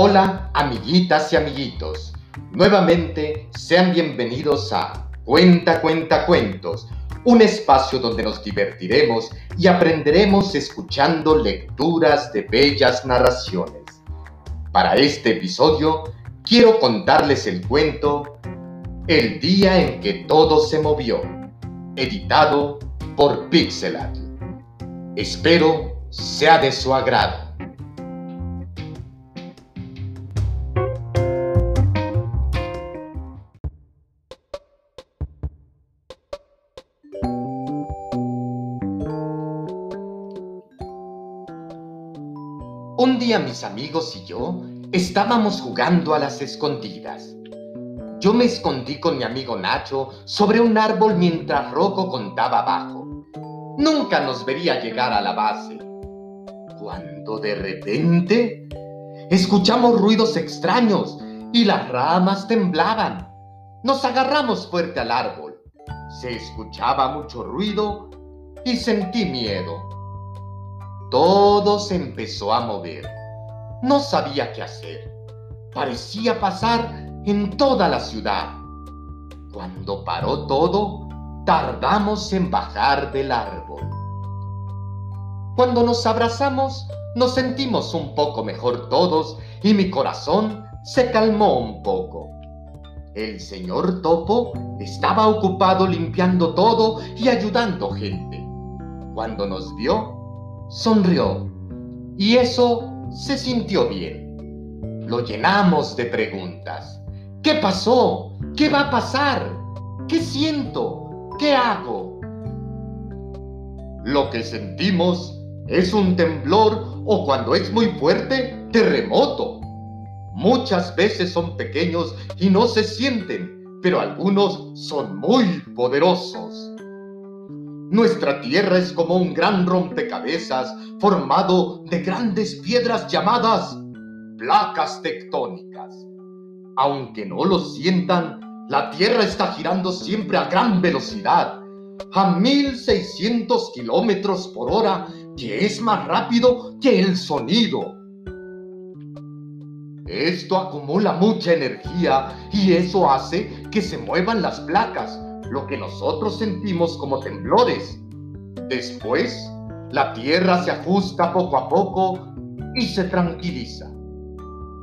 Hola amiguitas y amiguitos, nuevamente sean bienvenidos a Cuenta Cuenta Cuentos, un espacio donde nos divertiremos y aprenderemos escuchando lecturas de bellas narraciones. Para este episodio quiero contarles el cuento El día en que todo se movió, editado por Pixelat. Espero sea de su agrado. Un día mis amigos y yo estábamos jugando a las escondidas. Yo me escondí con mi amigo Nacho sobre un árbol mientras Rocco contaba abajo. Nunca nos vería llegar a la base. Cuando de repente escuchamos ruidos extraños y las ramas temblaban. Nos agarramos fuerte al árbol. Se escuchaba mucho ruido y sentí miedo. Todo se empezó a mover. No sabía qué hacer. Parecía pasar en toda la ciudad. Cuando paró todo, tardamos en bajar del árbol. Cuando nos abrazamos, nos sentimos un poco mejor todos y mi corazón se calmó un poco. El señor Topo estaba ocupado limpiando todo y ayudando gente. Cuando nos vio, sonrió y eso se sintió bien. Lo llenamos de preguntas. ¿Qué pasó? ¿Qué va a pasar? ¿Qué siento? ¿Qué hago? Lo que sentimos es un temblor o cuando es muy fuerte, terremoto. Muchas veces son pequeños y no se sienten, pero algunos son muy poderosos. Nuestra Tierra es como un gran rompecabezas formado de grandes piedras llamadas placas tectónicas. Aunque no lo sientan, la Tierra está girando siempre a gran velocidad, a 1600 kilómetros por hora, que es más rápido que el sonido. Esto acumula mucha energía y eso hace que se muevan las placas lo que nosotros sentimos como temblores. Después, la tierra se ajusta poco a poco y se tranquiliza.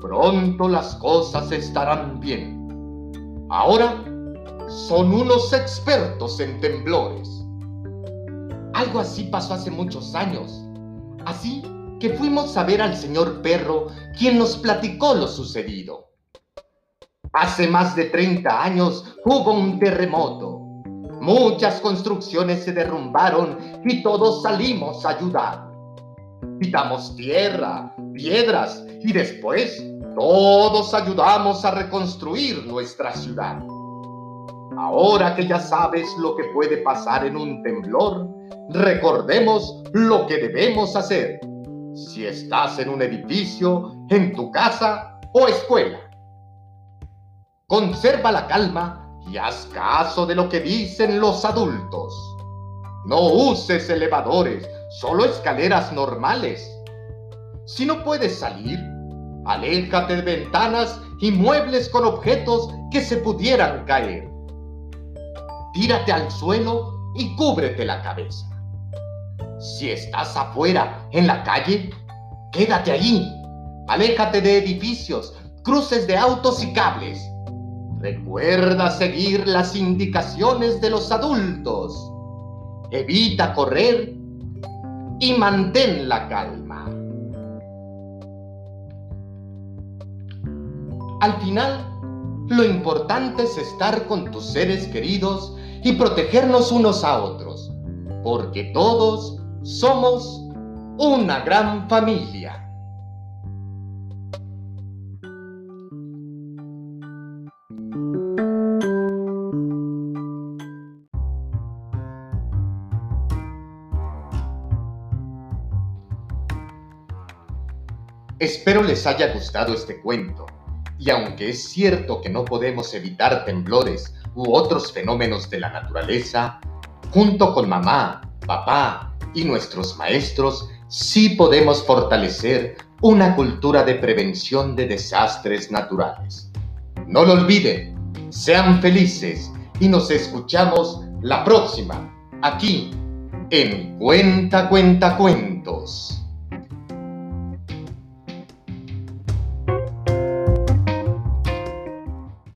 Pronto las cosas estarán bien. Ahora son unos expertos en temblores. Algo así pasó hace muchos años. Así que fuimos a ver al señor perro, quien nos platicó lo sucedido. Hace más de 30 años hubo un terremoto Muchas construcciones se derrumbaron y todos salimos a ayudar. Quitamos tierra, piedras y después todos ayudamos a reconstruir nuestra ciudad. Ahora que ya sabes lo que puede pasar en un temblor, recordemos lo que debemos hacer si estás en un edificio, en tu casa o escuela. Conserva la calma y haz caso de lo que dicen los adultos. No uses elevadores, solo escaleras normales. Si no puedes salir, aléjate de ventanas y muebles con objetos que se pudieran caer. Tírate al suelo y cúbrete la cabeza. Si estás afuera, en la calle, quédate allí. Aléjate de edificios, cruces de autos y cables. Recuerda seguir las indicaciones de los adultos. Evita correr y mantén la calma. Al final, lo importante es estar con tus seres queridos y protegernos unos a otros, porque todos somos una gran familia. Espero les haya gustado este cuento, y aunque es cierto que no podemos evitar temblores u otros fenómenos de la naturaleza, junto con mamá, papá y nuestros maestros, sí podemos fortalecer una cultura de prevención de desastres naturales. No lo olviden, sean felices y nos escuchamos la próxima, aquí, en Cuenta Cuenta Cuentos.